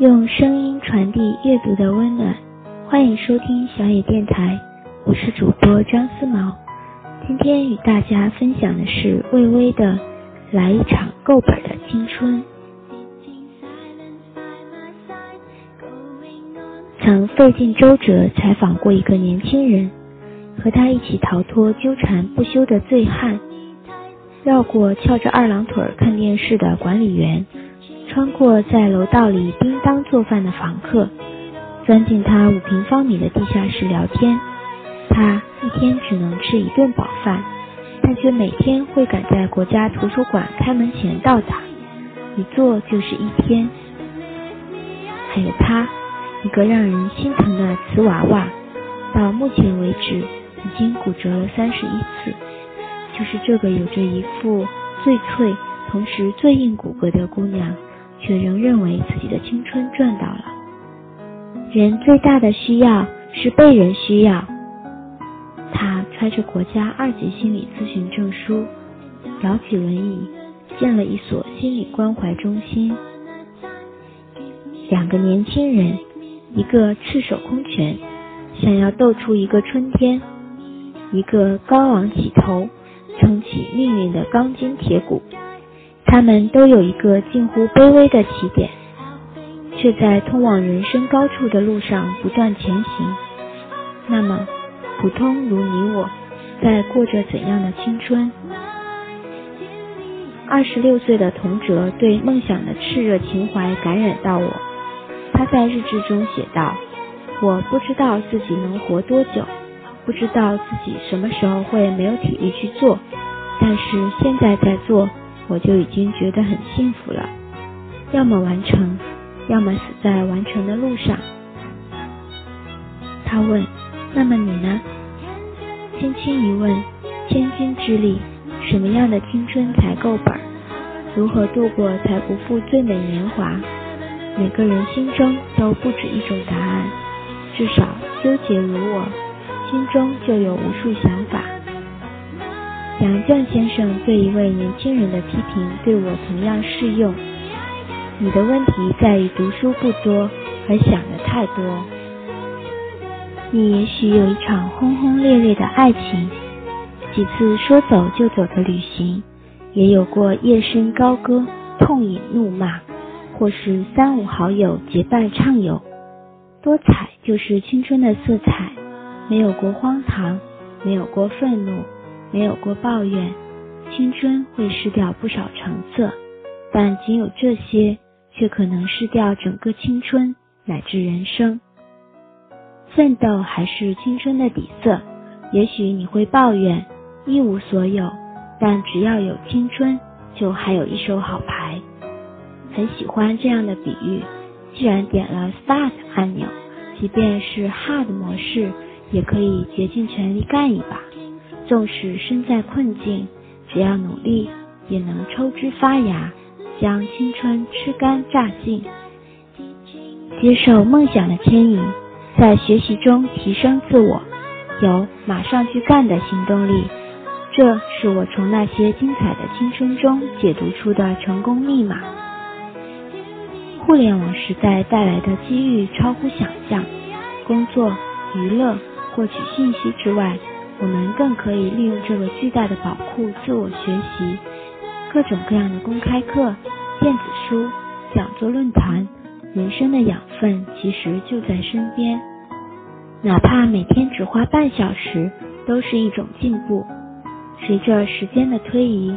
用声音传递阅读的温暖，欢迎收听小野电台，我是主播张思毛。今天与大家分享的是魏巍的《来一场够本的青春》。曾费尽周折采访过一个年轻人，和他一起逃脱纠缠不休的醉汉，绕过翘着二郎腿看电视的管理员。穿过在楼道里叮当做饭的房客，钻进他五平方米的地下室聊天。他一天只能吃一顿饱饭，但却每天会赶在国家图书馆开门前到达，一坐就是一天。还有他，一个让人心疼的瓷娃娃，到目前为止已经骨折了三十一次。就是这个有着一副最脆同时最硬骨骼的姑娘。却仍认为自己的青春赚到了。人最大的需要是被人需要。他揣着国家二级心理咨询证书，摇起轮椅，建了一所心理关怀中心。两个年轻人，一个赤手空拳，想要斗出一个春天；一个高昂起头，撑起命运的钢筋铁骨。他们都有一个近乎卑微的起点，却在通往人生高处的路上不断前行。那么，普通如你我，在过着怎样的青春？二十六岁的童哲对梦想的炽热情怀感染到我。他在日志中写道：“我不知道自己能活多久，不知道自己什么时候会没有体力去做，但是现在在做。”我就已经觉得很幸福了，要么完成，要么死在完成的路上。他问：“那么你呢？”轻轻一问，千钧之力，什么样的青春才够本？如何度过才不负最美年华？每个人心中都不止一种答案，至少纠结如我，心中就有无数想法。杨绛先生对一位年轻人的批评，对我同样适用。你的问题在于读书不多，而想的太多。你也许有一场轰轰烈烈的爱情，几次说走就走的旅行，也有过夜深高歌、痛饮怒骂，或是三五好友结伴畅游。多彩就是青春的色彩，没有过荒唐，没有过愤怒。没有过抱怨，青春会失掉不少成色，但仅有这些，却可能失掉整个青春乃至人生。奋斗还是青春的底色，也许你会抱怨一无所有，但只要有青春，就还有一手好牌。很喜欢这样的比喻，既然点了 Start 按钮，即便是 Hard 模式，也可以竭尽全力干一把。纵使身在困境，只要努力，也能抽枝发芽，将青春吃干榨尽。接受梦想的牵引，在学习中提升自我，有马上去干的行动力。这是我从那些精彩的青春中解读出的成功密码。互联网时代带来的机遇超乎想象，工作、娱乐、获取信息之外。我们更可以利用这个巨大的宝库自我学习，各种各样的公开课、电子书、讲座论坛，人生的养分其实就在身边。哪怕每天只花半小时，都是一种进步。随着时间的推移，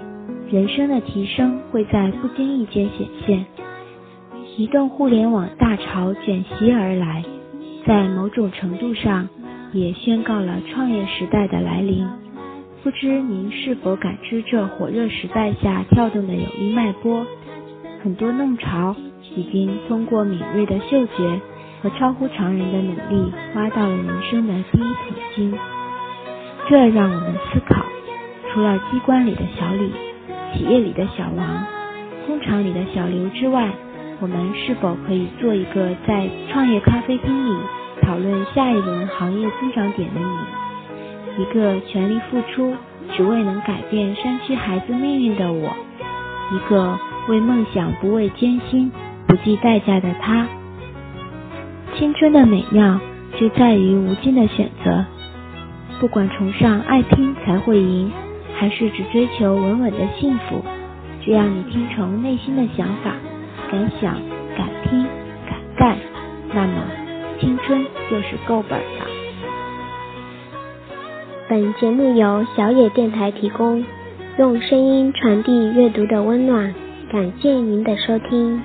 人生的提升会在不经意间显现。移动互联网大潮卷袭而来，在某种程度上。也宣告了创业时代的来临。不知您是否感知这火热时代下跳动的有力脉搏？很多弄潮已经通过敏锐的嗅觉和超乎常人的努力，挖到了人生的第一桶金。这让我们思考：除了机关里的小李、企业里的小王、工厂里的小刘之外，我们是否可以做一个在创业咖啡厅里？讨论下一轮行业增长点的你，一个全力付出只为能改变山区孩子命运的我，一个为梦想不畏艰辛、不计代价的他，青春的美妙就在于无尽的选择。不管崇尚爱拼才会赢，还是只追求稳稳的幸福，只要你听从内心的想法，敢想敢听敢干，那么青春就是够本的。本节目由小野电台提供，用声音传递阅读的温暖。感谢您的收听。